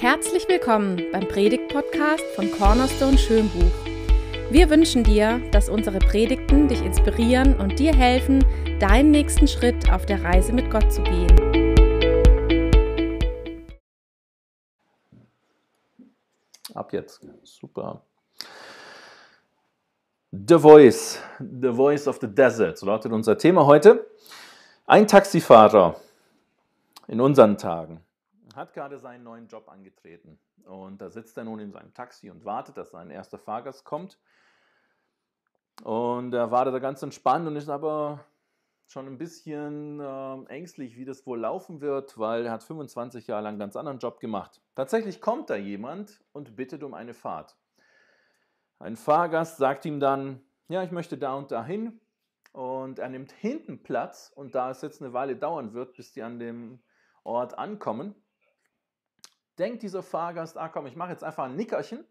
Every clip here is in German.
Herzlich willkommen beim Predigt-Podcast von Cornerstone Schönbuch. Wir wünschen dir, dass unsere Predigten dich inspirieren und dir helfen, deinen nächsten Schritt auf der Reise mit Gott zu gehen. Ab jetzt. Super. The Voice, The Voice of the Desert, so lautet unser Thema heute. Ein Taxifahrer in unseren Tagen hat gerade seinen neuen Job angetreten. Und da sitzt er nun in seinem Taxi und wartet, dass sein erster Fahrgast kommt. Und er wartet da ganz entspannt und ist aber schon ein bisschen äh, ängstlich, wie das wohl laufen wird, weil er hat 25 Jahre lang einen ganz anderen Job gemacht. Tatsächlich kommt da jemand und bittet um eine Fahrt. Ein Fahrgast sagt ihm dann, ja, ich möchte da und dahin. Und er nimmt hinten Platz und da es jetzt eine Weile dauern wird, bis die an dem Ort ankommen, denkt dieser Fahrgast, ah komm, ich mache jetzt einfach ein Nickerchen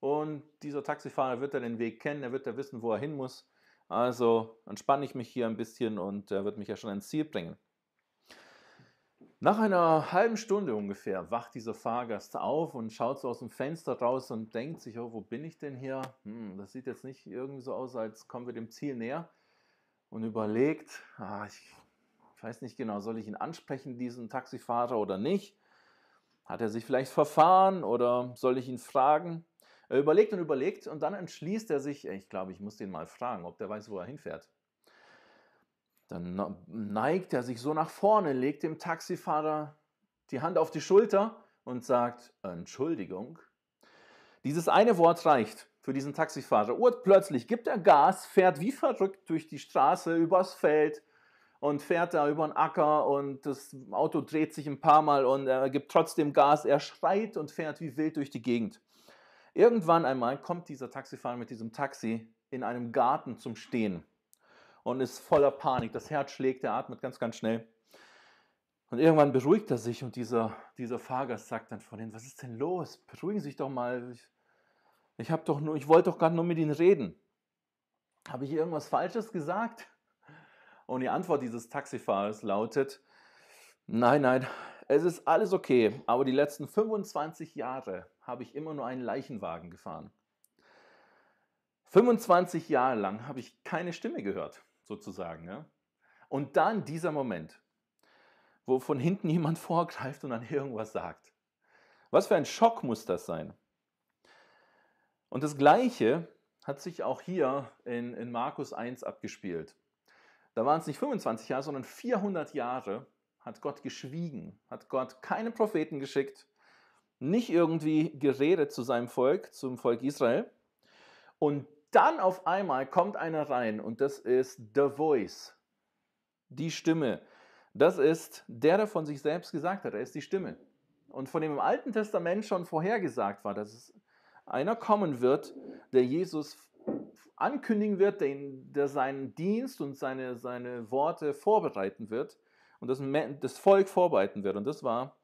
und dieser Taxifahrer wird dann den Weg kennen, er wird ja wissen, wo er hin muss. Also entspanne ich mich hier ein bisschen und er wird mich ja schon ins Ziel bringen. Nach einer halben Stunde ungefähr wacht dieser Fahrgast auf und schaut so aus dem Fenster raus und denkt sich, oh, wo bin ich denn hier? Hm, das sieht jetzt nicht irgendwie so aus, als kommen wir dem Ziel näher. Und überlegt, ah, ich weiß nicht genau, soll ich ihn ansprechen, diesen Taxifahrer oder nicht? Hat er sich vielleicht verfahren oder soll ich ihn fragen? Er überlegt und überlegt und dann entschließt er sich, ich glaube, ich muss den mal fragen, ob der weiß, wo er hinfährt. Dann neigt er sich so nach vorne, legt dem Taxifahrer die Hand auf die Schulter und sagt, Entschuldigung. Dieses eine Wort reicht für diesen Taxifahrer. Urplötzlich gibt er Gas, fährt wie verrückt durch die Straße, übers Feld, und fährt da über den Acker und das Auto dreht sich ein paar Mal und er gibt trotzdem Gas. Er schreit und fährt wie wild durch die Gegend. Irgendwann einmal kommt dieser Taxifahrer mit diesem Taxi in einem Garten zum Stehen und ist voller Panik. Das Herz schlägt, er atmet ganz, ganz schnell. Und irgendwann beruhigt er sich und dieser, dieser Fahrgast sagt dann von ihm, was ist denn los? Beruhigen Sie sich doch mal. Ich, ich, ich wollte doch gerade nur mit Ihnen reden. Habe ich irgendwas Falsches gesagt? Und die Antwort dieses Taxifahrers lautet, nein, nein, es ist alles okay, aber die letzten 25 Jahre habe ich immer nur einen Leichenwagen gefahren. 25 Jahre lang habe ich keine Stimme gehört, sozusagen. Ja? Und dann dieser Moment, wo von hinten jemand vorgreift und dann irgendwas sagt. Was für ein Schock muss das sein? Und das Gleiche hat sich auch hier in, in Markus 1 abgespielt. Da waren es nicht 25 Jahre, sondern 400 Jahre hat Gott geschwiegen, hat Gott keinen Propheten geschickt, nicht irgendwie geredet zu seinem Volk, zum Volk Israel. Und dann auf einmal kommt einer rein und das ist The Voice, die Stimme. Das ist der, der von sich selbst gesagt hat, er ist die Stimme. Und von dem im Alten Testament schon vorhergesagt war, dass es einer kommen wird, der Jesus ankündigen wird, den, der seinen Dienst und seine, seine Worte vorbereiten wird und das, das Volk vorbereiten wird. Und das war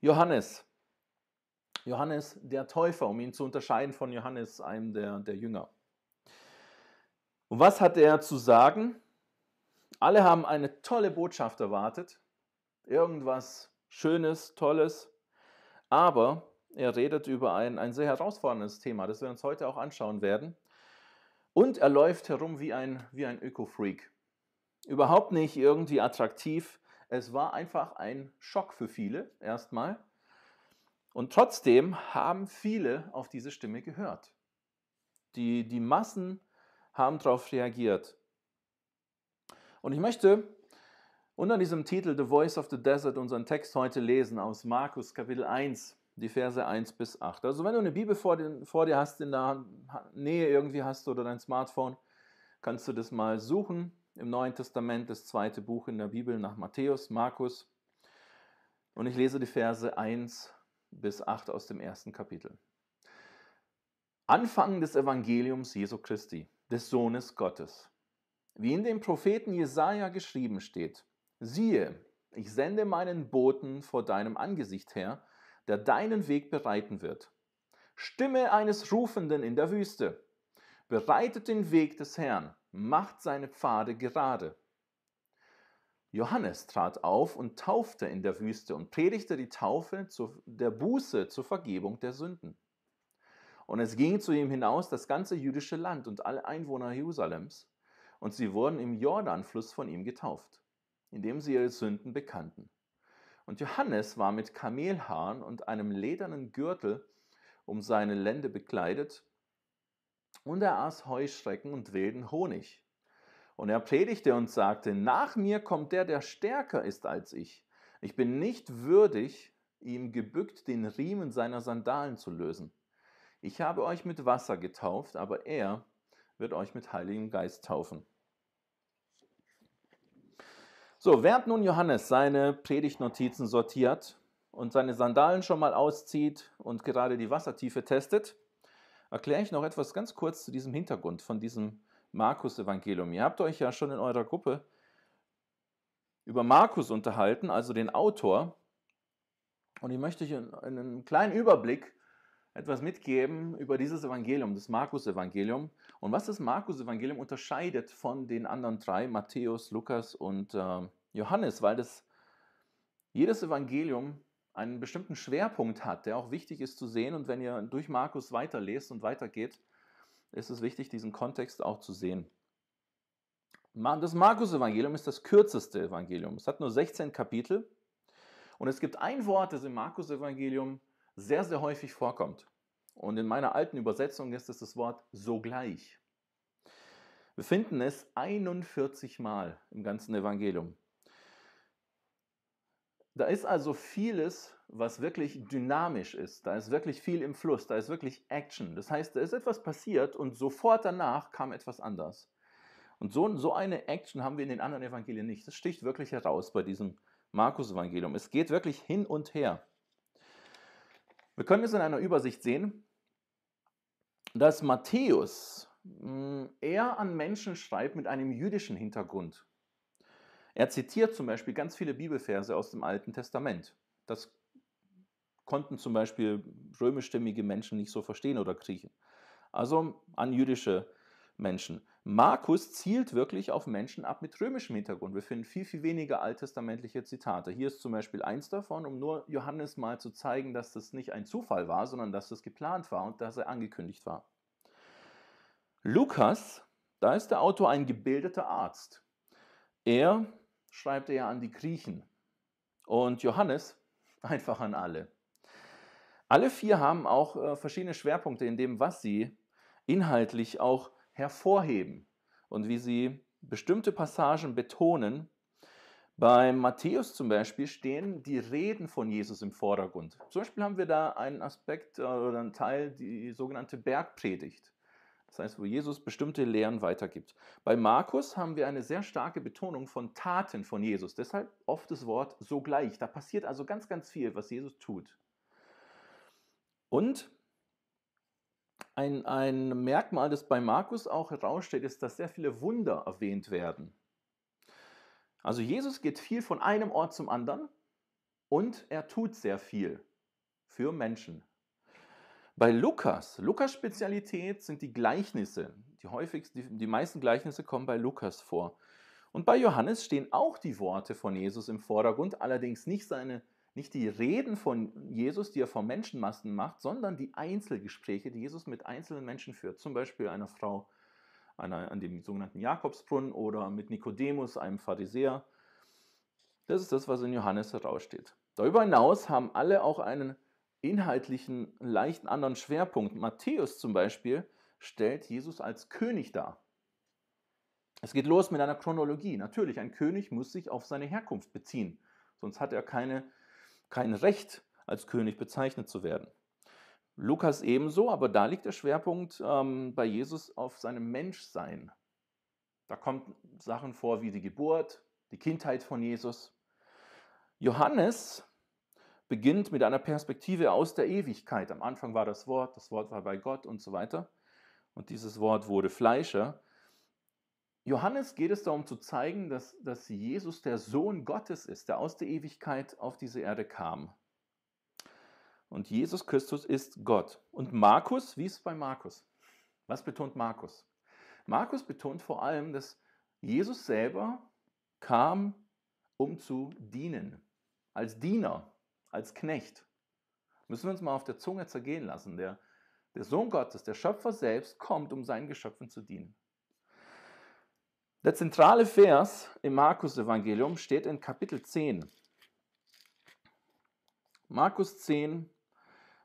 Johannes. Johannes der Täufer, um ihn zu unterscheiden von Johannes, einem der, der Jünger. Und was hat er zu sagen? Alle haben eine tolle Botschaft erwartet, irgendwas Schönes, Tolles, aber er redet über ein, ein sehr herausforderndes Thema, das wir uns heute auch anschauen werden. Und er läuft herum wie ein, wie ein Öko-Freak. Überhaupt nicht irgendwie attraktiv. Es war einfach ein Schock für viele erstmal. Und trotzdem haben viele auf diese Stimme gehört. Die, die Massen haben darauf reagiert. Und ich möchte unter diesem Titel The Voice of the Desert unseren Text heute lesen aus Markus Kapitel 1 die Verse 1 bis 8. Also wenn du eine Bibel vor, den, vor dir hast, in der Nähe irgendwie hast oder dein Smartphone, kannst du das mal suchen. Im Neuen Testament, das zweite Buch in der Bibel nach Matthäus, Markus. Und ich lese die Verse 1 bis 8 aus dem ersten Kapitel. Anfang des Evangeliums Jesu Christi, des Sohnes Gottes. Wie in dem Propheten Jesaja geschrieben steht: Siehe, ich sende meinen Boten vor deinem Angesicht her, der deinen Weg bereiten wird. Stimme eines Rufenden in der Wüste. Bereitet den Weg des Herrn, macht seine Pfade gerade. Johannes trat auf und taufte in der Wüste und predigte die Taufe der Buße zur Vergebung der Sünden. Und es ging zu ihm hinaus das ganze jüdische Land und alle Einwohner Jerusalems, und sie wurden im Jordanfluss von ihm getauft, indem sie ihre Sünden bekannten. Und Johannes war mit Kamelhaaren und einem ledernen Gürtel um seine Lände bekleidet, und er aß Heuschrecken und wilden Honig. Und er predigte und sagte, nach mir kommt der, der stärker ist als ich. Ich bin nicht würdig, ihm gebückt den Riemen seiner Sandalen zu lösen. Ich habe euch mit Wasser getauft, aber er wird euch mit Heiligem Geist taufen. So, während nun Johannes seine Predigtnotizen sortiert und seine Sandalen schon mal auszieht und gerade die Wassertiefe testet, erkläre ich noch etwas ganz kurz zu diesem Hintergrund von diesem Markus-Evangelium. Ihr habt euch ja schon in eurer Gruppe über Markus unterhalten, also den Autor. Und ich möchte euch in einem kleinen Überblick etwas mitgeben über dieses Evangelium, das Markus-Evangelium. Und was das Markus-Evangelium unterscheidet von den anderen drei, Matthäus, Lukas und äh, Johannes, weil das jedes Evangelium einen bestimmten Schwerpunkt hat, der auch wichtig ist zu sehen. Und wenn ihr durch Markus weiterlest und weitergeht, ist es wichtig, diesen Kontext auch zu sehen. Das Markus-Evangelium ist das kürzeste Evangelium. Es hat nur 16 Kapitel und es gibt ein Wort, das im Markus-Evangelium sehr, sehr häufig vorkommt. Und in meiner alten Übersetzung ist es das Wort sogleich. Wir finden es 41 Mal im ganzen Evangelium. Da ist also vieles, was wirklich dynamisch ist. Da ist wirklich viel im Fluss, da ist wirklich Action. Das heißt, da ist etwas passiert und sofort danach kam etwas anders. Und so, so eine Action haben wir in den anderen Evangelien nicht. Das sticht wirklich heraus bei diesem Markus-Evangelium. Es geht wirklich hin und her. Wir können es in einer Übersicht sehen, dass Matthäus hm, eher an Menschen schreibt mit einem jüdischen Hintergrund. Er zitiert zum Beispiel ganz viele Bibelverse aus dem Alten Testament. Das konnten zum Beispiel römischstämmige Menschen nicht so verstehen oder kriechen. Also an jüdische Menschen. Markus zielt wirklich auf Menschen ab mit römischem Hintergrund. Wir finden viel, viel weniger alttestamentliche Zitate. Hier ist zum Beispiel eins davon, um nur Johannes mal zu zeigen, dass das nicht ein Zufall war, sondern dass das geplant war und dass er angekündigt war. Lukas, da ist der Autor ein gebildeter Arzt. Er schreibt er an die Griechen und Johannes einfach an alle. Alle vier haben auch äh, verschiedene Schwerpunkte in dem, was sie inhaltlich auch hervorheben und wie sie bestimmte Passagen betonen. Bei Matthäus zum Beispiel stehen die Reden von Jesus im Vordergrund. Zum Beispiel haben wir da einen Aspekt äh, oder einen Teil, die sogenannte Bergpredigt. Das heißt, wo Jesus bestimmte Lehren weitergibt. Bei Markus haben wir eine sehr starke Betonung von Taten von Jesus. Deshalb oft das Wort sogleich. Da passiert also ganz, ganz viel, was Jesus tut. Und ein, ein Merkmal, das bei Markus auch heraussteht, ist, dass sehr viele Wunder erwähnt werden. Also Jesus geht viel von einem Ort zum anderen und er tut sehr viel für Menschen. Bei Lukas, Lukas Spezialität sind die Gleichnisse. Die häufigsten, die, die meisten Gleichnisse kommen bei Lukas vor. Und bei Johannes stehen auch die Worte von Jesus im Vordergrund, allerdings nicht seine nicht die Reden von Jesus, die er vor Menschenmassen macht, sondern die Einzelgespräche, die Jesus mit einzelnen Menschen führt. Zum Beispiel einer Frau einer, an dem sogenannten Jakobsbrunnen oder mit Nikodemus, einem Pharisäer. Das ist das, was in Johannes heraussteht. Darüber hinaus haben alle auch einen inhaltlichen, leichten anderen Schwerpunkt. Matthäus zum Beispiel stellt Jesus als König dar. Es geht los mit einer Chronologie. Natürlich, ein König muss sich auf seine Herkunft beziehen, sonst hat er keine, kein Recht, als König bezeichnet zu werden. Lukas ebenso, aber da liegt der Schwerpunkt ähm, bei Jesus auf seinem Menschsein. Da kommen Sachen vor wie die Geburt, die Kindheit von Jesus. Johannes beginnt mit einer Perspektive aus der Ewigkeit. Am Anfang war das Wort, das Wort war bei Gott und so weiter. Und dieses Wort wurde Fleischer. Johannes geht es darum zu zeigen, dass, dass Jesus der Sohn Gottes ist, der aus der Ewigkeit auf diese Erde kam. Und Jesus Christus ist Gott. Und Markus, wie ist es bei Markus? Was betont Markus? Markus betont vor allem, dass Jesus selber kam um zu dienen. Als Diener, als Knecht. Müssen wir uns mal auf der Zunge zergehen lassen. Der, der Sohn Gottes, der Schöpfer selbst, kommt, um seinen Geschöpfen zu dienen. Der zentrale Vers im Markus-Evangelium steht in Kapitel 10. Markus 10,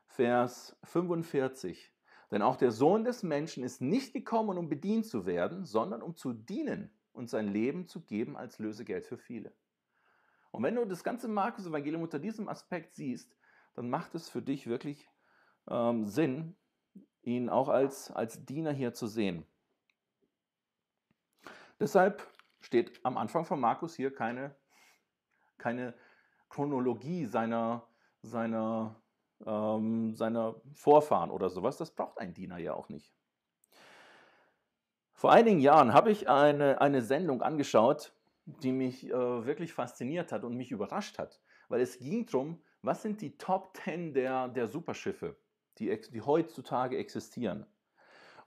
Vers 45. Denn auch der Sohn des Menschen ist nicht gekommen, um bedient zu werden, sondern um zu dienen und sein Leben zu geben als Lösegeld für viele. Und wenn du das ganze Markus-Evangelium unter diesem Aspekt siehst, dann macht es für dich wirklich ähm, Sinn, ihn auch als, als Diener hier zu sehen. Deshalb steht am Anfang von Markus hier keine, keine Chronologie seiner, seiner, ähm, seiner Vorfahren oder sowas. Das braucht ein Diener ja auch nicht. Vor einigen Jahren habe ich eine, eine Sendung angeschaut, die mich äh, wirklich fasziniert hat und mich überrascht hat, weil es ging darum, was sind die Top 10 der, der Superschiffe, die, die heutzutage existieren.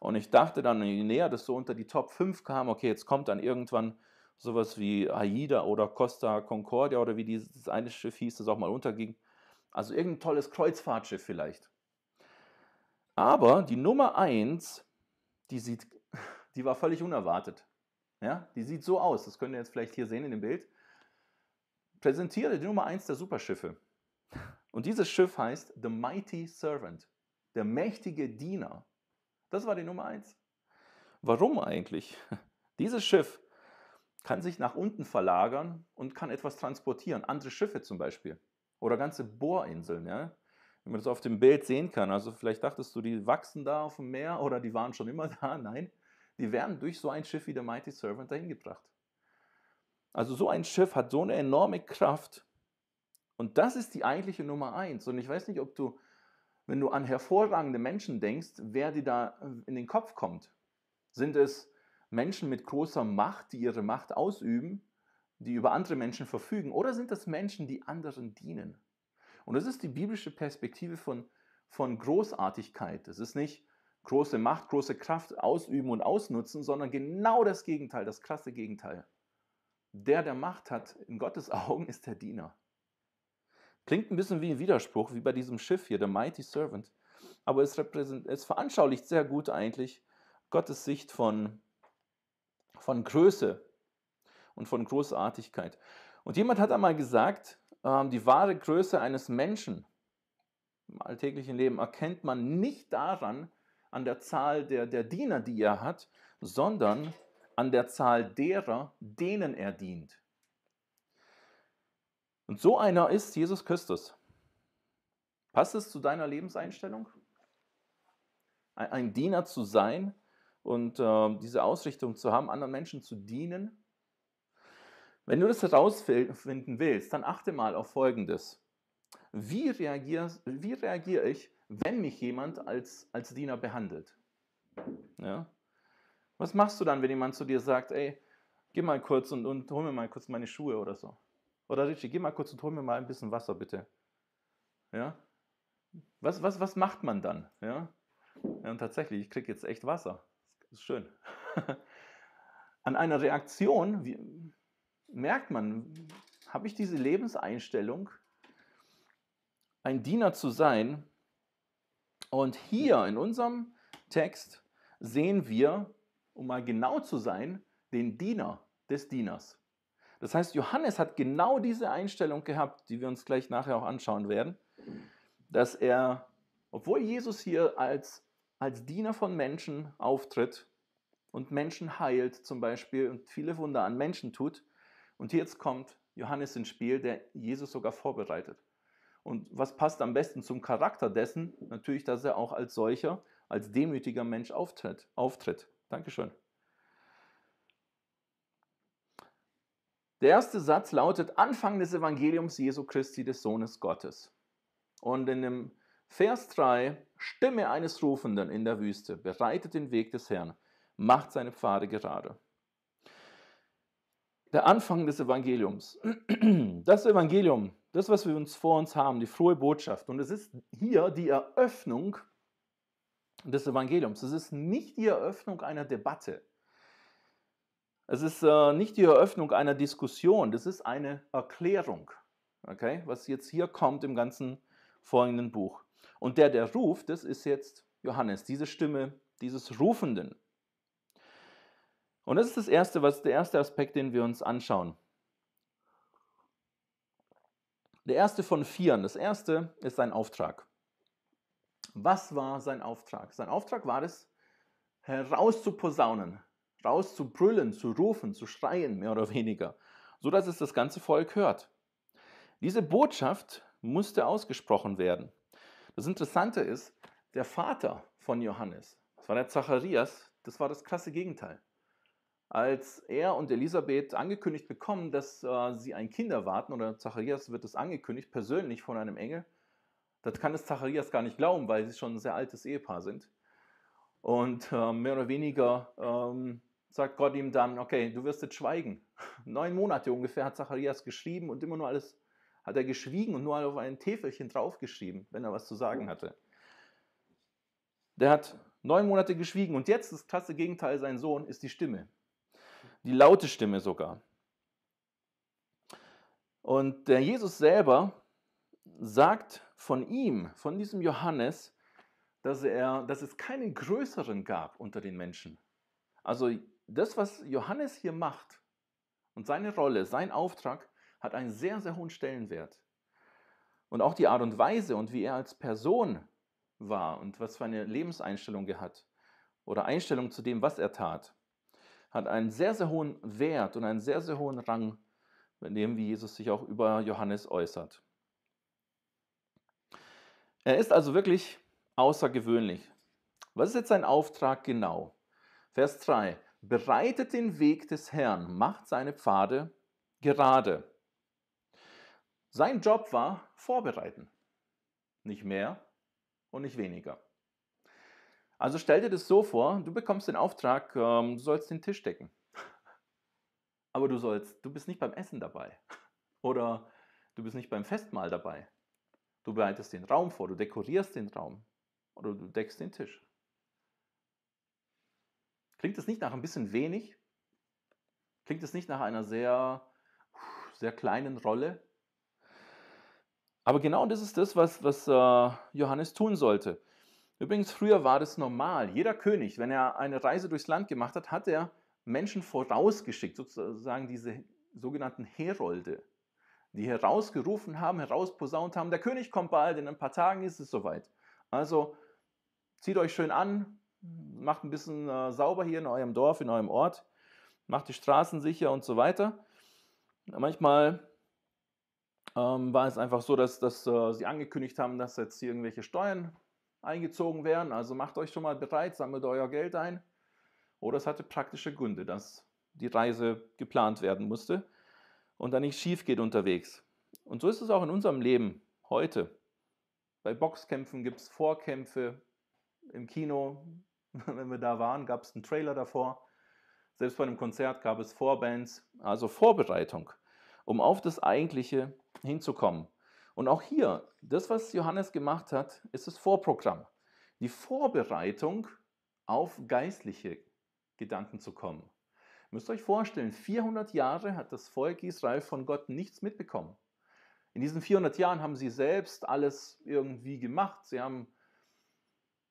Und ich dachte dann, je näher das so unter die Top 5 kam, okay, jetzt kommt dann irgendwann sowas wie AIDA oder Costa Concordia oder wie dieses eine Schiff hieß, das auch mal unterging. Also irgendein tolles Kreuzfahrtschiff vielleicht. Aber die Nummer 1, die, sieht, die war völlig unerwartet. Ja, die sieht so aus, das könnt ihr jetzt vielleicht hier sehen in dem Bild. Präsentiere die Nummer 1 der Superschiffe. Und dieses Schiff heißt The Mighty Servant, der mächtige Diener. Das war die Nummer eins. Warum eigentlich? Dieses Schiff kann sich nach unten verlagern und kann etwas transportieren. Andere Schiffe zum Beispiel. Oder ganze Bohrinseln, ja. Wenn man das auf dem Bild sehen kann. Also vielleicht dachtest du, die wachsen da auf dem Meer oder die waren schon immer da. Nein, die werden durch so ein Schiff wie der Mighty Servant dahin gebracht. Also so ein Schiff hat so eine enorme Kraft. Und das ist die eigentliche Nummer eins. Und ich weiß nicht, ob du wenn du an hervorragende Menschen denkst, wer dir da äh, in den Kopf kommt. Sind es Menschen mit großer Macht, die ihre Macht ausüben, die über andere Menschen verfügen, oder sind es Menschen, die anderen dienen? Und das ist die biblische Perspektive von, von Großartigkeit. Es ist nicht große Macht, große Kraft ausüben und ausnutzen, sondern genau das Gegenteil, das krasse Gegenteil. Der, der Macht hat, in Gottes Augen ist der Diener. Klingt ein bisschen wie ein Widerspruch, wie bei diesem Schiff hier, der Mighty Servant. Aber es, es veranschaulicht sehr gut eigentlich Gottes Sicht von, von Größe und von Großartigkeit. Und jemand hat einmal gesagt, ähm, die wahre Größe eines Menschen im alltäglichen Leben erkennt man nicht daran, an der Zahl der, der Diener, die er hat, sondern an der Zahl derer, denen er dient. Und so einer ist Jesus Christus. Passt es zu deiner Lebenseinstellung? Ein, Diener zu sein und äh, diese Ausrichtung zu haben, anderen Menschen zu dienen? Wenn du das herausfinden willst, dann achte mal auf Folgendes. Wie reagiere, wie reagiere ich, wenn mich jemand als, als Diener behandelt? Ja? Was machst du dann, wenn jemand zu dir sagt, ey, geh mal kurz und, und hol mir mal kurz meine Schuhe oder so? Oder Richie, geh mal kurz und hol mir mal ein bisschen Wasser, bitte. Ja? Was, was, was macht man dann? Ja? ja und tatsächlich, ich kriege jetzt echt Wasser. Das ist schön. An einer Reaktion wie, merkt man, habe ich diese Lebenseinstellung, ein Diener zu sein. Und hier in unserem Text sehen wir, um mal genau zu sein, den Diener des Dieners. Das heißt, Johannes hat genau diese Einstellung gehabt, die wir uns gleich nachher auch anschauen werden, dass er, obwohl Jesus hier als, als Diener von Menschen auftritt und Menschen heilt zum Beispiel und viele Wunder an Menschen tut, und jetzt kommt Johannes ins Spiel, der Jesus sogar vorbereitet. Und was passt am besten zum Charakter dessen? Natürlich, dass er auch als solcher, als demütiger Mensch auftritt. auftritt. Dankeschön. Der erste Satz lautet Anfang des Evangeliums Jesu Christi des Sohnes Gottes. Und in dem Vers 3, Stimme eines Rufenden in der Wüste, bereitet den Weg des Herrn, macht seine Pfade gerade. Der Anfang des Evangeliums. Das Evangelium, das, was wir uns vor uns haben, die frohe Botschaft. Und es ist hier die Eröffnung des Evangeliums. Es ist nicht die Eröffnung einer Debatte. Es ist äh, nicht die Eröffnung einer Diskussion, das ist eine Erklärung, okay, was jetzt hier kommt im ganzen folgenden Buch. Und der, der ruft, das ist jetzt Johannes, diese Stimme dieses Rufenden. Und das ist das erste, was der erste Aspekt, den wir uns anschauen. Der erste von vier. Das erste ist sein Auftrag. Was war sein Auftrag? Sein Auftrag war es, herauszuposaunen, rauszubrüllen, zu rufen, zu schreien, mehr oder weniger, so dass es das ganze Volk hört. Diese Botschaft musste ausgesprochen werden. Das Interessante ist, der Vater von Johannes, das war der Zacharias, das war das krasse Gegenteil. Als er und Elisabeth angekündigt bekommen, dass äh, sie ein Kind erwarten, oder Zacharias wird es angekündigt, persönlich von einem Engel, das kann es Zacharias gar nicht glauben, weil sie schon ein sehr altes Ehepaar sind. Und äh, mehr oder weniger ähm, sagt Gott ihm dann, okay, du wirst jetzt schweigen. Neun Monate ungefähr hat Zacharias geschrieben und immer nur alles hat er geschwiegen und nur auf ein Täfelchen draufgeschrieben, wenn er was zu sagen hatte. Der hat neun Monate geschwiegen und jetzt das klasse Gegenteil, sein Sohn, ist die Stimme. Die laute Stimme sogar. Und der Jesus selber sagt von ihm, von diesem Johannes, dass, er, dass es keinen größeren gab unter den Menschen. Also das, was Johannes hier macht und seine Rolle, sein Auftrag, hat einen sehr, sehr hohen Stellenwert. Und auch die Art und Weise und wie er als Person war und was für eine Lebenseinstellung er hat oder Einstellung zu dem, was er tat, hat einen sehr, sehr hohen Wert und einen sehr, sehr hohen Rang, in dem wie Jesus sich auch über Johannes äußert. Er ist also wirklich außergewöhnlich. Was ist jetzt sein Auftrag genau? Vers 3. Bereitet den Weg des Herrn, macht seine Pfade gerade. Sein Job war vorbereiten. Nicht mehr und nicht weniger. Also stell dir das so vor, du bekommst den Auftrag, ähm, du sollst den Tisch decken. Aber du sollst, du bist nicht beim Essen dabei. Oder du bist nicht beim Festmahl dabei. Du bereitest den Raum vor, du dekorierst den Raum. Oder du deckst den Tisch. Klingt das nicht nach ein bisschen wenig? Klingt es nicht nach einer sehr, sehr kleinen Rolle? Aber genau das ist das, was, was äh, Johannes tun sollte. Übrigens, früher war das normal. Jeder König, wenn er eine Reise durchs Land gemacht hat, hat er Menschen vorausgeschickt, sozusagen diese sogenannten Herolde, die herausgerufen haben, herausposaunt haben, der König kommt bald, in ein paar Tagen ist es soweit. Also zieht euch schön an, macht ein bisschen äh, sauber hier in eurem Dorf, in eurem Ort, macht die Straßen sicher und so weiter. Manchmal ähm, war es einfach so, dass, dass äh, sie angekündigt haben, dass jetzt hier irgendwelche Steuern eingezogen werden. Also macht euch schon mal bereit, sammelt euer Geld ein. Oder es hatte praktische Gründe, dass die Reise geplant werden musste und dann nicht schief geht unterwegs. Und so ist es auch in unserem Leben heute. Bei Boxkämpfen gibt es Vorkämpfe. Im Kino, wenn wir da waren, gab es einen Trailer davor. Selbst bei einem Konzert gab es Vorbands. Also Vorbereitung, um auf das Eigentliche hinzukommen. Und auch hier, das, was Johannes gemacht hat, ist das Vorprogramm. Die Vorbereitung auf geistliche Gedanken zu kommen. Ihr müsst euch vorstellen, 400 Jahre hat das Volk Israel von Gott nichts mitbekommen. In diesen 400 Jahren haben sie selbst alles irgendwie gemacht. Sie haben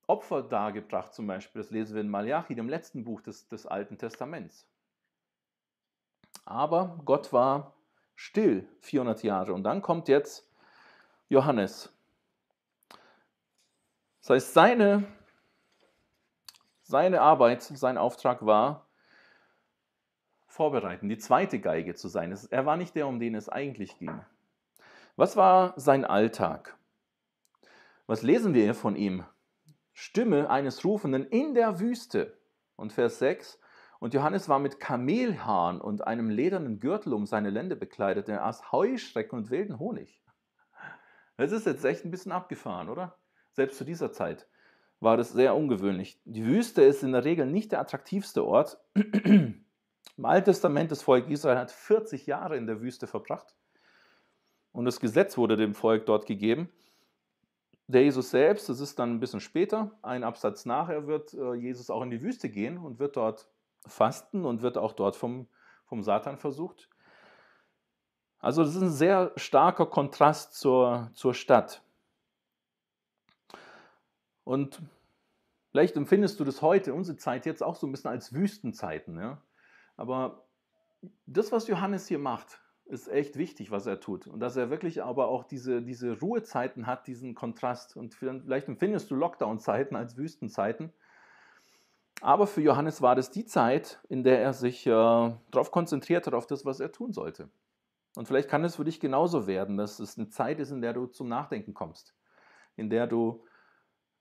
Opfer dargebracht, zum Beispiel. Das lesen wir in Malachi, dem letzten Buch des, des Alten Testaments. Aber Gott war still 400 Jahre. Und dann kommt jetzt Johannes. Das heißt, seine, seine Arbeit, sein Auftrag war, vorbereiten, die zweite Geige zu sein. Er war nicht der, um den es eigentlich ging. Was war sein Alltag? Was lesen wir von ihm? Stimme eines Rufenden in der Wüste. Und Vers 6, und Johannes war mit Kamelhaaren und einem ledernen Gürtel um seine Lände bekleidet, er aß Heuschrecken und wilden Honig. Das ist jetzt echt ein bisschen abgefahren, oder? Selbst zu dieser Zeit war das sehr ungewöhnlich. Die Wüste ist in der Regel nicht der attraktivste Ort. Im Alten Testament das Volk Israel hat 40 Jahre in der Wüste verbracht. Und das Gesetz wurde dem Volk dort gegeben. Der Jesus selbst, das ist dann ein bisschen später, ein Absatz nachher, wird äh, Jesus auch in die Wüste gehen und wird dort Fasten und wird auch dort vom, vom Satan versucht. Also das ist ein sehr starker Kontrast zur, zur Stadt. Und vielleicht empfindest du das heute, unsere Zeit jetzt auch so ein bisschen als Wüstenzeiten. Ja? Aber das, was Johannes hier macht, ist echt wichtig, was er tut. Und dass er wirklich aber auch diese, diese Ruhezeiten hat, diesen Kontrast. Und vielleicht empfindest du Lockdown-Zeiten als Wüstenzeiten. Aber für Johannes war das die Zeit, in der er sich äh, darauf konzentriert hat, auf das, was er tun sollte. Und vielleicht kann es für dich genauso werden, dass es eine Zeit ist, in der du zum Nachdenken kommst, in der du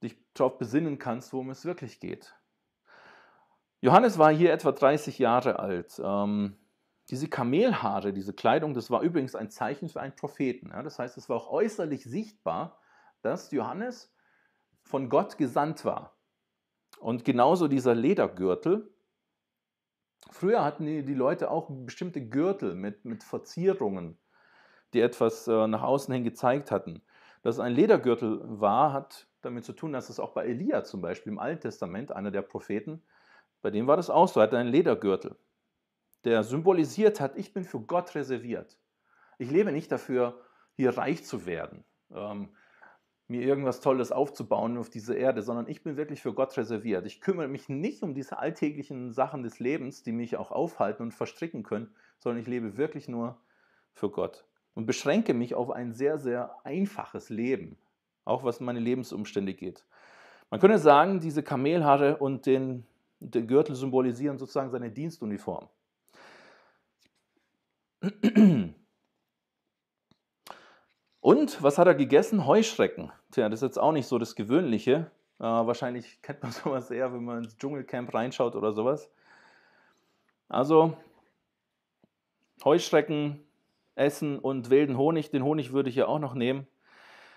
dich darauf besinnen kannst, worum es wirklich geht. Johannes war hier etwa 30 Jahre alt. Ähm, diese Kamelhaare, diese Kleidung, das war übrigens ein Zeichen für einen Propheten. Ja? Das heißt, es war auch äußerlich sichtbar, dass Johannes von Gott gesandt war. Und genauso dieser Ledergürtel. Früher hatten die, die Leute auch bestimmte Gürtel mit, mit Verzierungen, die etwas äh, nach außen hin gezeigt hatten. Dass es ein Ledergürtel war, hat damit zu tun, dass es auch bei Elia zum Beispiel im Alten Testament, einer der Propheten, bei dem war das auch so, er hatte einen Ledergürtel, der symbolisiert hat, ich bin für Gott reserviert. Ich lebe nicht dafür, hier reich zu werden, ähm, mir irgendwas Tolles aufzubauen auf dieser Erde, sondern ich bin wirklich für Gott reserviert. Ich kümmere mich nicht um diese alltäglichen Sachen des Lebens, die mich auch aufhalten und verstricken können, sondern ich lebe wirklich nur für Gott und beschränke mich auf ein sehr, sehr einfaches Leben, auch was meine Lebensumstände geht. Man könnte sagen, diese Kamelhaare und den der Gürtel symbolisieren sozusagen seine Dienstuniform. Und was hat er gegessen? Heuschrecken. Tja, das ist jetzt auch nicht so das Gewöhnliche. Äh, wahrscheinlich kennt man sowas eher, wenn man ins Dschungelcamp reinschaut oder sowas. Also Heuschrecken essen und wilden Honig. Den Honig würde ich ja auch noch nehmen.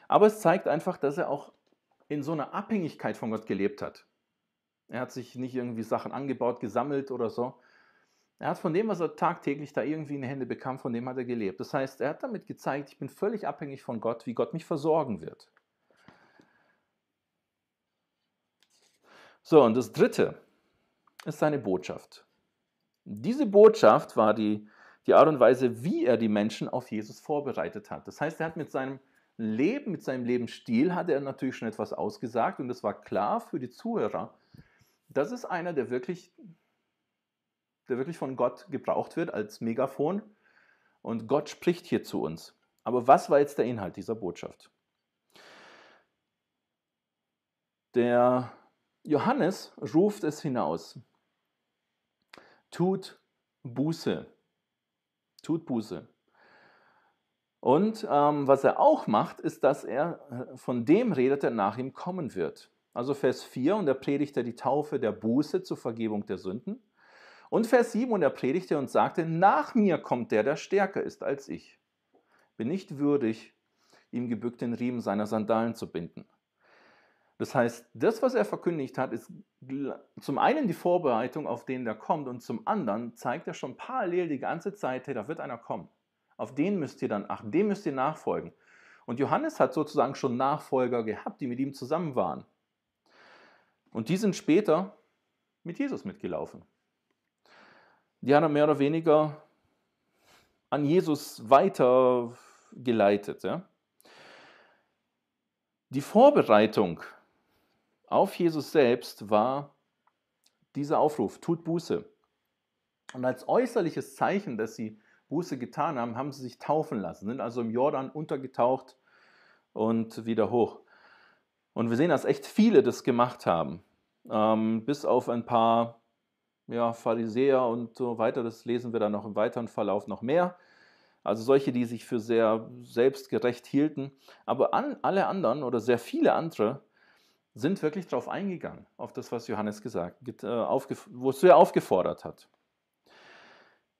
Aber es zeigt einfach, dass er auch in so einer Abhängigkeit von Gott gelebt hat. Er hat sich nicht irgendwie Sachen angebaut, gesammelt oder so. Er hat von dem, was er tagtäglich da irgendwie in die Hände bekam, von dem hat er gelebt. Das heißt, er hat damit gezeigt, ich bin völlig abhängig von Gott, wie Gott mich versorgen wird. So, und das Dritte ist seine Botschaft. Diese Botschaft war die, die Art und Weise, wie er die Menschen auf Jesus vorbereitet hat. Das heißt, er hat mit seinem Leben, mit seinem Lebensstil, hat er natürlich schon etwas ausgesagt und es war klar für die Zuhörer, das ist einer, der wirklich, der wirklich von Gott gebraucht wird als Megafon. Und Gott spricht hier zu uns. Aber was war jetzt der Inhalt dieser Botschaft? Der Johannes ruft es hinaus. Tut Buße. Tut Buße. Und ähm, was er auch macht, ist, dass er äh, von dem redet, der nach ihm kommen wird. Also Vers 4, und er predigte die Taufe der Buße zur Vergebung der Sünden. Und Vers 7, und er predigte und sagte, nach mir kommt der, der stärker ist als ich. Bin nicht würdig, ihm gebückt den Riemen seiner Sandalen zu binden. Das heißt, das, was er verkündigt hat, ist zum einen die Vorbereitung auf den, der kommt, und zum anderen zeigt er schon parallel die ganze Zeit, hey, da wird einer kommen. Auf den müsst ihr dann achten, dem müsst ihr nachfolgen. Und Johannes hat sozusagen schon Nachfolger gehabt, die mit ihm zusammen waren. Und die sind später mit Jesus mitgelaufen. Die haben mehr oder weniger an Jesus weitergeleitet. Ja? Die Vorbereitung auf Jesus selbst war dieser Aufruf, tut Buße. Und als äußerliches Zeichen, dass sie Buße getan haben, haben sie sich taufen lassen, sind also im Jordan untergetaucht und wieder hoch. Und wir sehen, dass echt viele das gemacht haben. Ähm, bis auf ein paar ja, Pharisäer und so weiter. Das lesen wir dann noch im weiteren Verlauf noch mehr. Also solche, die sich für sehr selbstgerecht hielten. Aber an, alle anderen oder sehr viele andere sind wirklich darauf eingegangen, auf das, was Johannes gesagt, äh, wozu er aufgefordert hat.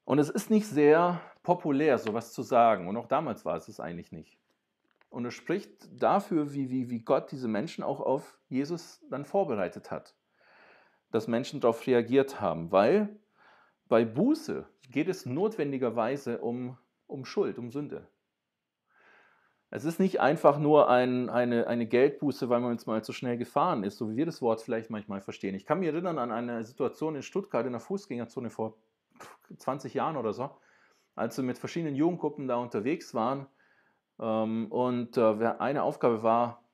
Und es ist nicht sehr populär, sowas zu sagen. Und auch damals war es es eigentlich nicht. Und es spricht dafür, wie, wie, wie Gott diese Menschen auch auf Jesus dann vorbereitet hat. Dass Menschen darauf reagiert haben, weil bei Buße geht es notwendigerweise um, um Schuld, um Sünde. Es ist nicht einfach nur ein, eine, eine Geldbuße, weil man jetzt mal zu schnell gefahren ist, so wie wir das Wort vielleicht manchmal verstehen. Ich kann mich erinnern an eine Situation in Stuttgart in der Fußgängerzone vor 20 Jahren oder so, als wir mit verschiedenen Jugendgruppen da unterwegs waren. Ähm, und äh, eine Aufgabe war,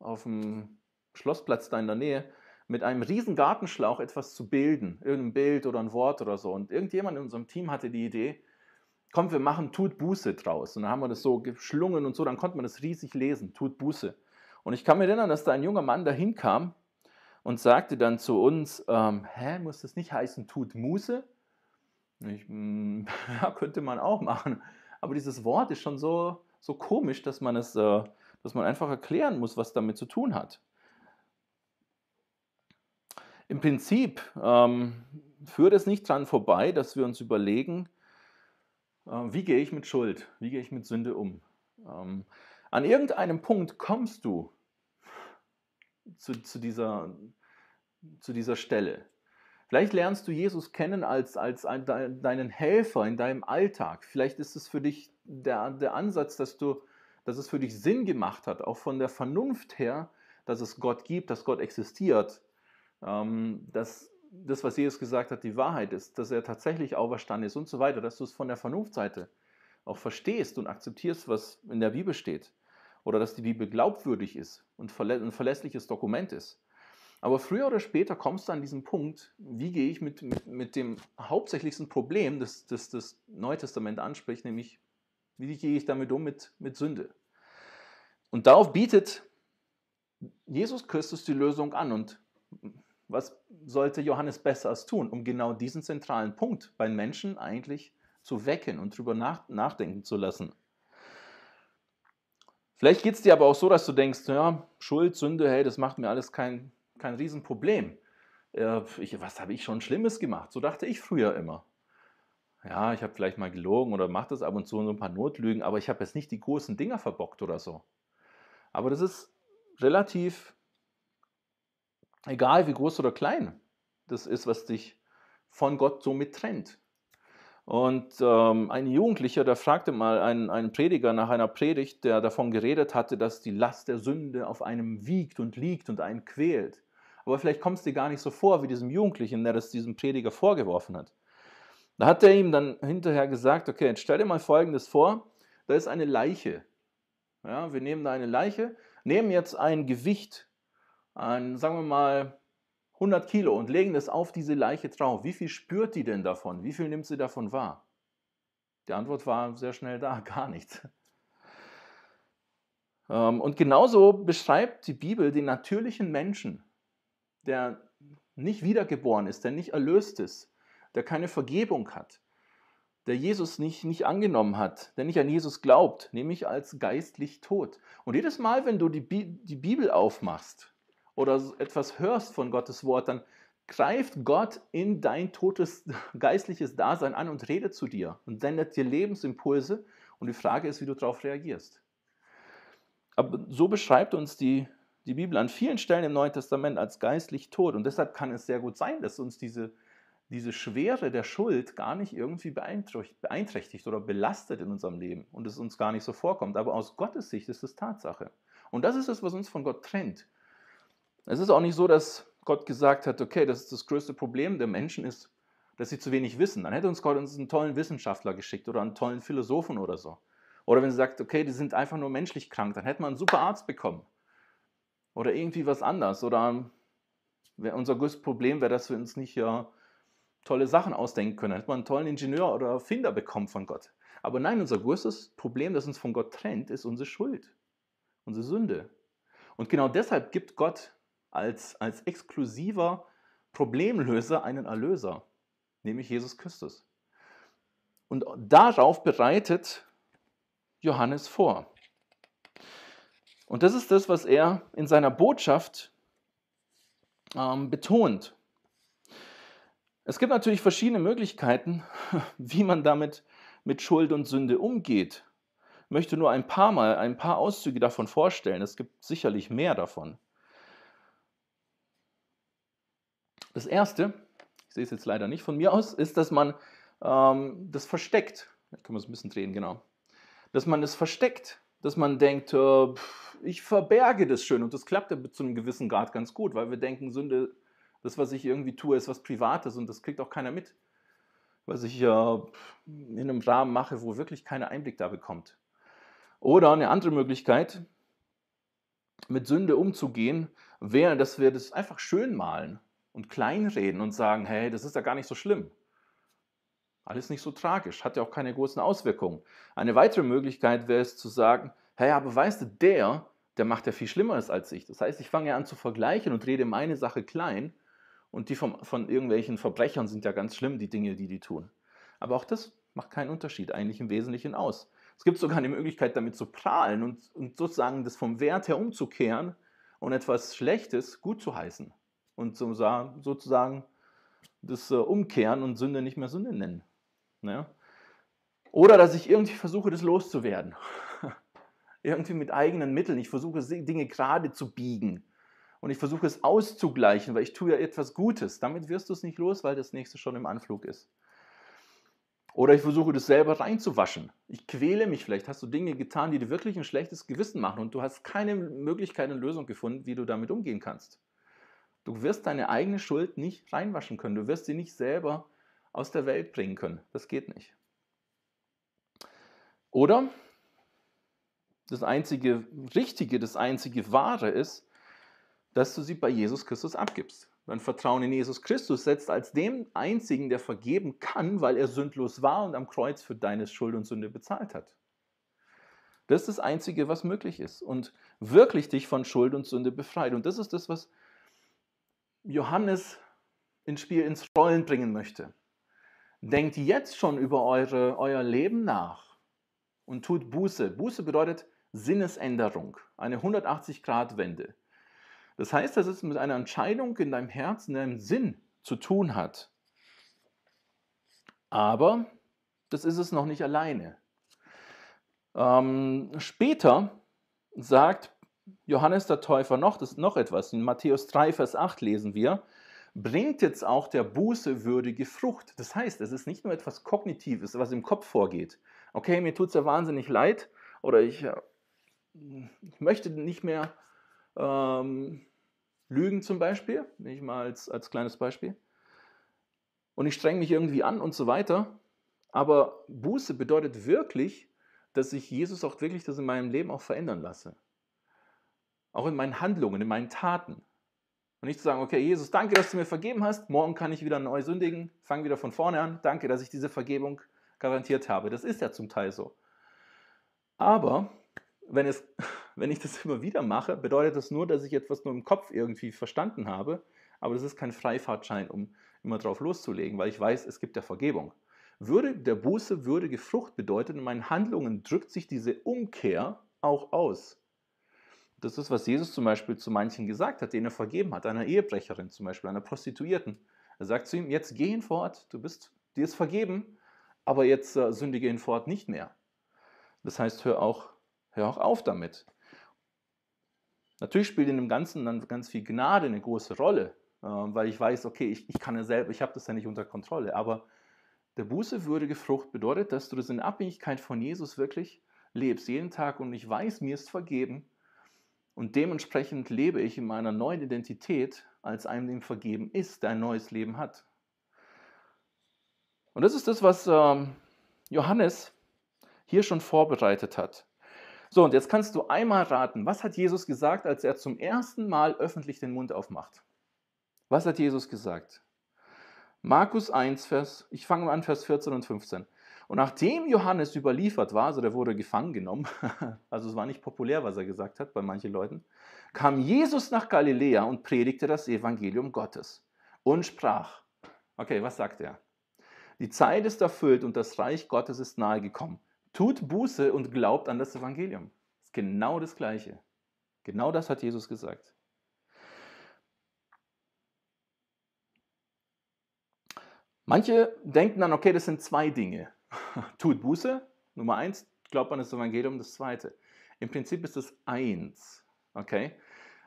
auf dem Schlossplatz da in der Nähe, mit einem riesen Gartenschlauch etwas zu bilden, irgendein Bild oder ein Wort oder so. Und irgendjemand in unserem Team hatte die Idee, komm, wir machen Tut Buße draus. Und dann haben wir das so geschlungen und so, dann konnte man das riesig lesen, Tut Buße. Und ich kann mir erinnern, dass da ein junger Mann dahin kam und sagte dann zu uns, ähm, hä, muss das nicht heißen Tut Muße? Ich, hm, ja, könnte man auch machen. Aber dieses Wort ist schon so, so komisch, dass man es, äh, dass man einfach erklären muss, was damit zu tun hat. Im Prinzip ähm, führt es nicht dran vorbei, dass wir uns überlegen, äh, wie gehe ich mit Schuld, wie gehe ich mit Sünde um. Ähm, an irgendeinem Punkt kommst du zu, zu, dieser, zu dieser Stelle. Vielleicht lernst du Jesus kennen als, als ein, deinen Helfer in deinem Alltag. Vielleicht ist es für dich der, der Ansatz, dass, du, dass es für dich Sinn gemacht hat, auch von der Vernunft her, dass es Gott gibt, dass Gott existiert, dass das, was Jesus gesagt hat, die Wahrheit ist, dass er tatsächlich auferstanden ist und so weiter, dass du es von der Vernunftseite auch verstehst und akzeptierst, was in der Bibel steht. Oder dass die Bibel glaubwürdig ist und ein verlässliches Dokument ist. Aber früher oder später kommst du an diesen Punkt, wie gehe ich mit, mit, mit dem hauptsächlichsten Problem, das das, das Neue Testament anspricht, nämlich wie gehe ich damit um mit, mit Sünde. Und darauf bietet Jesus Christus die Lösung an. Und was sollte Johannes Besseres tun, um genau diesen zentralen Punkt bei Menschen eigentlich zu wecken und darüber nach, nachdenken zu lassen? Vielleicht geht es dir aber auch so, dass du denkst, ja, Schuld, Sünde, hey, das macht mir alles kein, kein Riesenproblem. Äh, ich, was habe ich schon Schlimmes gemacht? So dachte ich früher immer. Ja, ich habe vielleicht mal gelogen oder mache das ab und zu so ein paar Notlügen, aber ich habe jetzt nicht die großen Dinger verbockt oder so. Aber das ist relativ Egal wie groß oder klein das ist, was dich von Gott somit trennt. Und ähm, ein Jugendlicher, der fragte mal einen, einen Prediger nach einer Predigt, der davon geredet hatte, dass die Last der Sünde auf einem wiegt und liegt und einen quält. Aber vielleicht kommst du dir gar nicht so vor wie diesem Jugendlichen, der das diesem Prediger vorgeworfen hat. Da hat er ihm dann hinterher gesagt, okay, jetzt stell dir mal Folgendes vor, da ist eine Leiche. Ja, wir nehmen da eine Leiche, nehmen jetzt ein Gewicht an, sagen wir mal, 100 Kilo und legen das auf diese Leiche drauf. Wie viel spürt die denn davon? Wie viel nimmt sie davon wahr? Die Antwort war sehr schnell da, gar nichts. Ähm, und genauso beschreibt die Bibel den natürlichen Menschen, der nicht wiedergeboren ist, der nicht erlöst ist, der keine Vergebung hat, der Jesus nicht, nicht angenommen hat, der nicht an Jesus glaubt, nämlich als geistlich tot. Und jedes Mal, wenn du die, die Bibel aufmachst, oder etwas hörst von Gottes Wort, dann greift Gott in dein totes geistliches Dasein an und redet zu dir und sendet dir Lebensimpulse. Und die Frage ist, wie du darauf reagierst. Aber so beschreibt uns die, die Bibel an vielen Stellen im Neuen Testament als geistlich tot. Und deshalb kann es sehr gut sein, dass uns diese, diese Schwere der Schuld gar nicht irgendwie beeinträchtigt oder belastet in unserem Leben und es uns gar nicht so vorkommt. Aber aus Gottes Sicht ist es Tatsache. Und das ist es, was uns von Gott trennt. Es ist auch nicht so, dass Gott gesagt hat, okay, das ist das größte Problem der Menschen ist, dass sie zu wenig wissen. Dann hätte uns Gott uns einen tollen Wissenschaftler geschickt oder einen tollen Philosophen oder so. Oder wenn sie sagt, okay, die sind einfach nur menschlich krank, dann hätte man einen super Arzt bekommen. Oder irgendwie was anderes. Oder unser größtes Problem wäre, dass wir uns nicht ja, tolle Sachen ausdenken können. Dann hätte man einen tollen Ingenieur oder Erfinder bekommen von Gott. Aber nein, unser größtes Problem, das uns von Gott trennt, ist unsere Schuld, unsere Sünde. Und genau deshalb gibt Gott als, als exklusiver Problemlöser einen Erlöser, nämlich Jesus Christus. Und darauf bereitet Johannes vor. Und das ist das, was er in seiner Botschaft ähm, betont. Es gibt natürlich verschiedene Möglichkeiten, wie man damit mit Schuld und Sünde umgeht. Ich möchte nur ein paar Mal ein paar Auszüge davon vorstellen. Es gibt sicherlich mehr davon. Das erste, ich sehe es jetzt leider nicht von mir aus, ist, dass man ähm, das versteckt. Da können wir es ein bisschen drehen, genau. Dass man es versteckt. dass man denkt, äh, ich verberge das schön. Und das klappt ja zu einem gewissen Grad ganz gut, weil wir denken, Sünde, das, was ich irgendwie tue, ist was Privates und das kriegt auch keiner mit. Was ich äh, in einem Rahmen mache, wo wirklich keiner Einblick da bekommt. Oder eine andere Möglichkeit, mit Sünde umzugehen, wäre, dass wir das einfach schön malen und kleinreden und sagen, hey, das ist ja gar nicht so schlimm. Alles nicht so tragisch, hat ja auch keine großen Auswirkungen. Eine weitere Möglichkeit wäre es zu sagen, hey, aber weißt du, der, der macht ja viel Schlimmeres als ich. Das heißt, ich fange ja an zu vergleichen und rede meine Sache klein und die vom, von irgendwelchen Verbrechern sind ja ganz schlimm, die Dinge, die die tun. Aber auch das macht keinen Unterschied eigentlich im Wesentlichen aus. Es gibt sogar eine Möglichkeit, damit zu prahlen und, und sozusagen das vom Wert her umzukehren und etwas Schlechtes gut zu heißen. Und sozusagen das äh, umkehren und Sünde nicht mehr Sünde nennen. Ne? Oder dass ich irgendwie versuche, das loszuwerden. irgendwie mit eigenen Mitteln. Ich versuche, Dinge gerade zu biegen. Und ich versuche es auszugleichen, weil ich tue ja etwas Gutes. Damit wirst du es nicht los, weil das nächste schon im Anflug ist. Oder ich versuche das selber reinzuwaschen. Ich quäle mich. Vielleicht hast du Dinge getan, die dir wirklich ein schlechtes Gewissen machen und du hast keine Möglichkeit und Lösung gefunden, wie du damit umgehen kannst. Du wirst deine eigene Schuld nicht reinwaschen können. Du wirst sie nicht selber aus der Welt bringen können. Das geht nicht. Oder das einzige Richtige, das einzige Wahre ist, dass du sie bei Jesus Christus abgibst. Dein Vertrauen in Jesus Christus setzt als dem einzigen, der vergeben kann, weil er sündlos war und am Kreuz für deine Schuld und Sünde bezahlt hat. Das ist das Einzige, was möglich ist und wirklich dich von Schuld und Sünde befreit. Und das ist das, was Johannes ins Spiel, ins Rollen bringen möchte. Denkt jetzt schon über eure, euer Leben nach und tut Buße. Buße bedeutet Sinnesänderung, eine 180-Grad-Wende. Das heißt, dass es mit einer Entscheidung in deinem Herzen, in deinem Sinn zu tun hat. Aber das ist es noch nicht alleine. Ähm, später sagt Johannes der Täufer noch, das noch etwas. In Matthäus 3, Vers 8 lesen wir, bringt jetzt auch der Buße würdige Frucht. Das heißt, es ist nicht nur etwas Kognitives, was im Kopf vorgeht. Okay, mir tut es ja wahnsinnig leid oder ich, äh, ich möchte nicht mehr ähm, lügen zum Beispiel, nicht mal als, als kleines Beispiel. Und ich strenge mich irgendwie an und so weiter. Aber Buße bedeutet wirklich, dass ich Jesus auch wirklich das in meinem Leben auch verändern lasse. Auch in meinen Handlungen, in meinen Taten. Und nicht zu sagen, okay, Jesus, danke, dass du mir vergeben hast, morgen kann ich wieder neu sündigen, fange wieder von vorne an, danke, dass ich diese Vergebung garantiert habe. Das ist ja zum Teil so. Aber wenn, es, wenn ich das immer wieder mache, bedeutet das nur, dass ich etwas nur im Kopf irgendwie verstanden habe, aber das ist kein Freifahrtschein, um immer drauf loszulegen, weil ich weiß, es gibt ja Vergebung. Würde der Buße würdige Frucht bedeutet, in meinen Handlungen drückt sich diese Umkehr auch aus. Das ist, was Jesus zum Beispiel zu manchen gesagt hat, denen er vergeben hat, einer Ehebrecherin zum Beispiel, einer Prostituierten. Er sagt zu ihm, jetzt geh hinfort, du bist, dir ist vergeben, aber jetzt äh, sündige hinfort nicht mehr. Das heißt, hör auch, hör auch auf damit. Natürlich spielt in dem Ganzen dann ganz viel Gnade eine große Rolle, äh, weil ich weiß, okay, ich, ich kann ja selber, ich habe das ja nicht unter Kontrolle, aber der bußewürdige Frucht bedeutet, dass du das in Abhängigkeit von Jesus wirklich lebst, jeden Tag und ich weiß, mir ist vergeben und dementsprechend lebe ich in meiner neuen Identität als einem, dem vergeben ist, der ein neues Leben hat. Und das ist das, was ähm, Johannes hier schon vorbereitet hat. So, und jetzt kannst du einmal raten, was hat Jesus gesagt, als er zum ersten Mal öffentlich den Mund aufmacht? Was hat Jesus gesagt? Markus 1, Vers, ich fange an, Vers 14 und 15. Und nachdem Johannes überliefert war, also der wurde gefangen genommen, also es war nicht populär, was er gesagt hat bei manchen Leuten, kam Jesus nach Galiläa und predigte das Evangelium Gottes und sprach, okay, was sagt er? Die Zeit ist erfüllt und das Reich Gottes ist nahe gekommen. Tut Buße und glaubt an das Evangelium. Das ist genau das Gleiche. Genau das hat Jesus gesagt. Manche denken dann, okay, das sind zwei Dinge. tut Buße, Nummer eins, glaubt an das Evangelium, das zweite. Im Prinzip ist es eins. Okay?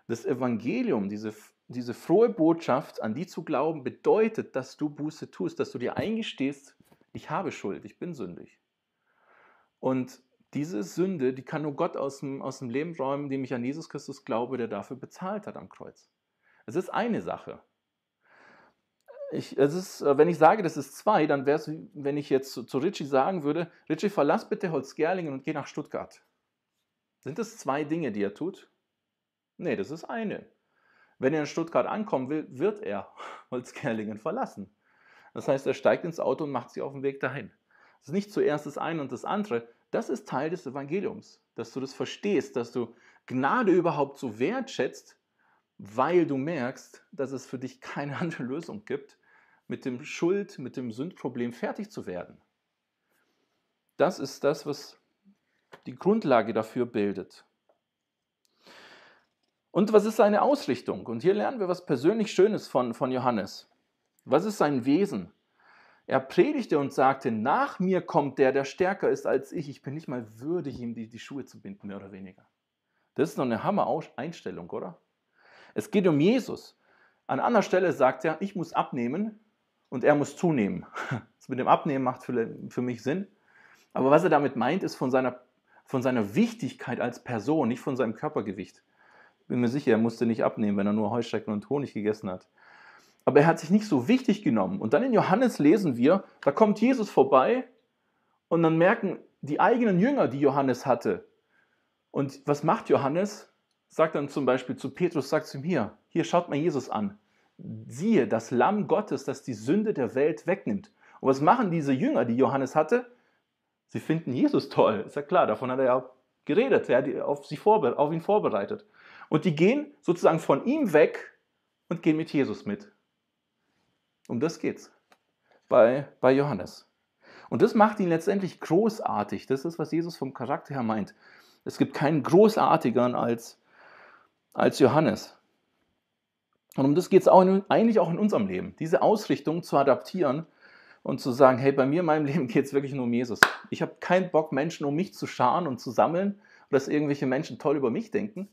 Das Evangelium, diese, diese frohe Botschaft, an die zu glauben, bedeutet, dass du Buße tust, dass du dir eingestehst, ich habe Schuld, ich bin sündig. Und diese Sünde, die kann nur Gott aus dem, aus dem Leben räumen, indem ich an Jesus Christus glaube, der dafür bezahlt hat am Kreuz. Es ist eine Sache. Ich, es ist, äh, wenn ich sage, das ist zwei, dann wäre es, wenn ich jetzt zu, zu Richie sagen würde, Richie, verlass bitte Holzgerlingen und geh nach Stuttgart. Sind das zwei Dinge, die er tut? Nee, das ist eine. Wenn er in Stuttgart ankommen will, wird er Holzgerlingen verlassen. Das heißt, er steigt ins Auto und macht sich auf den Weg dahin. Es ist nicht zuerst das eine und das andere. Das ist Teil des Evangeliums, dass du das verstehst, dass du Gnade überhaupt so wertschätzt, weil du merkst, dass es für dich keine andere Lösung gibt, mit dem Schuld, mit dem Sündproblem fertig zu werden. Das ist das, was die Grundlage dafür bildet. Und was ist seine Ausrichtung? Und hier lernen wir was persönlich Schönes von, von Johannes. Was ist sein Wesen? Er predigte und sagte, nach mir kommt der, der stärker ist als ich. Ich bin nicht mal würdig, ihm die, die Schuhe zu binden, mehr oder weniger. Das ist doch eine Hammer-Einstellung, oder? Es geht um Jesus. An anderer Stelle sagt er, ich muss abnehmen und er muss zunehmen. Das mit dem Abnehmen macht für, für mich Sinn. Aber was er damit meint, ist von seiner, von seiner Wichtigkeit als Person, nicht von seinem Körpergewicht. Ich bin mir sicher, er musste nicht abnehmen, wenn er nur Heuschrecken und Honig gegessen hat aber er hat sich nicht so wichtig genommen. Und dann in Johannes lesen wir, da kommt Jesus vorbei und dann merken die eigenen Jünger, die Johannes hatte. Und was macht Johannes? Sagt dann zum Beispiel zu Petrus, sagt zu ihm hier, hier schaut mal Jesus an. Siehe, das Lamm Gottes, das die Sünde der Welt wegnimmt. Und was machen diese Jünger, die Johannes hatte? Sie finden Jesus toll. Ist ja klar, davon hat er ja geredet, er hat auf, sie auf ihn vorbereitet. Und die gehen sozusagen von ihm weg und gehen mit Jesus mit. Um das geht's bei, bei Johannes. Und das macht ihn letztendlich großartig. Das ist, was Jesus vom Charakter her meint. Es gibt keinen großartigeren als, als Johannes. Und um das geht es auch eigentlich auch in unserem Leben, diese Ausrichtung zu adaptieren und zu sagen, hey, bei mir in meinem Leben geht es wirklich nur um Jesus. Ich habe keinen Bock, Menschen um mich zu scharen und zu sammeln, dass irgendwelche Menschen toll über mich denken,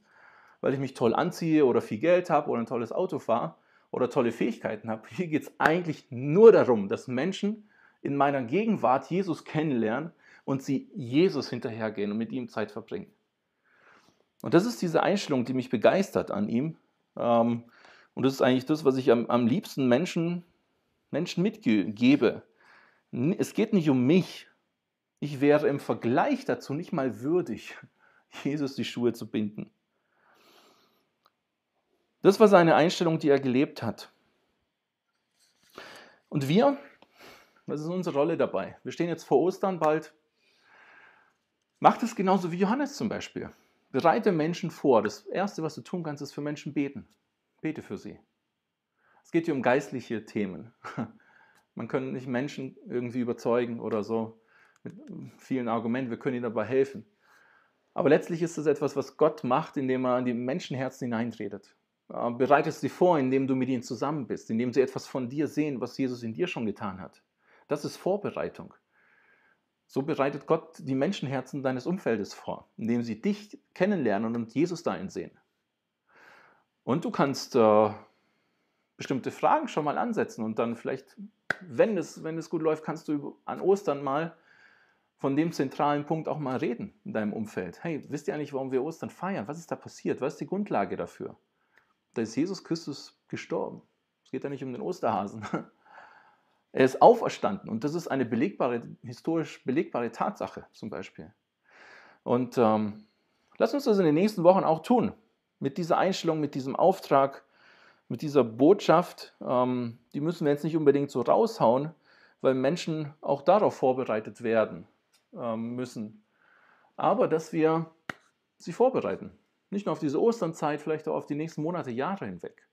weil ich mich toll anziehe oder viel Geld habe oder ein tolles Auto fahre, oder tolle Fähigkeiten habe. Hier geht es eigentlich nur darum, dass Menschen in meiner Gegenwart Jesus kennenlernen und sie Jesus hinterhergehen und mit ihm Zeit verbringen. Und das ist diese Einstellung, die mich begeistert an ihm. Ähm, und das ist eigentlich das, was ich am, am liebsten Menschen, Menschen mitgebe. Es geht nicht um mich. Ich wäre im Vergleich dazu nicht mal würdig, Jesus die Schuhe zu binden. Das war seine Einstellung, die er gelebt hat. Und wir, was ist unsere Rolle dabei? Wir stehen jetzt vor Ostern bald. Macht es genauso wie Johannes zum Beispiel. Bereite Menschen vor. Das Erste, was du tun kannst, ist für Menschen beten. Bete für sie. Es geht hier um geistliche Themen. Man kann nicht Menschen irgendwie überzeugen oder so mit vielen Argumenten. Wir können ihnen dabei helfen. Aber letztlich ist es etwas, was Gott macht, indem er in die Menschenherzen hineintretet. Äh, bereitest sie vor, indem du mit ihnen zusammen bist, indem sie etwas von dir sehen, was Jesus in dir schon getan hat. Das ist Vorbereitung. So bereitet Gott die Menschenherzen deines Umfeldes vor, indem sie dich kennenlernen und Jesus darin sehen. Und du kannst äh, bestimmte Fragen schon mal ansetzen und dann vielleicht, wenn es, wenn es gut läuft, kannst du an Ostern mal von dem zentralen Punkt auch mal reden in deinem Umfeld. Hey, wisst ihr eigentlich, warum wir Ostern feiern? Was ist da passiert? Was ist die Grundlage dafür? Da ist Jesus Christus gestorben. Es geht ja nicht um den Osterhasen. Er ist auferstanden und das ist eine belegbare, historisch belegbare Tatsache zum Beispiel. Und ähm, lass uns das in den nächsten Wochen auch tun. Mit dieser Einstellung, mit diesem Auftrag, mit dieser Botschaft. Ähm, die müssen wir jetzt nicht unbedingt so raushauen, weil Menschen auch darauf vorbereitet werden ähm, müssen. Aber dass wir sie vorbereiten. Nicht nur auf diese Osternzeit, vielleicht auch auf die nächsten Monate, Jahre hinweg.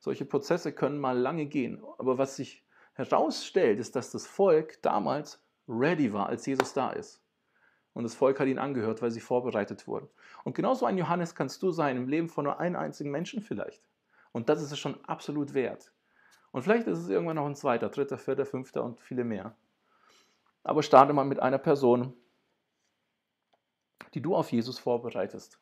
Solche Prozesse können mal lange gehen. Aber was sich herausstellt, ist, dass das Volk damals ready war, als Jesus da ist. Und das Volk hat ihn angehört, weil sie vorbereitet wurden. Und genauso ein Johannes kannst du sein im Leben von nur einem einzigen Menschen vielleicht. Und das ist es schon absolut wert. Und vielleicht ist es irgendwann noch ein zweiter, dritter, vierter, fünfter und viele mehr. Aber starte mal mit einer Person, die du auf Jesus vorbereitest.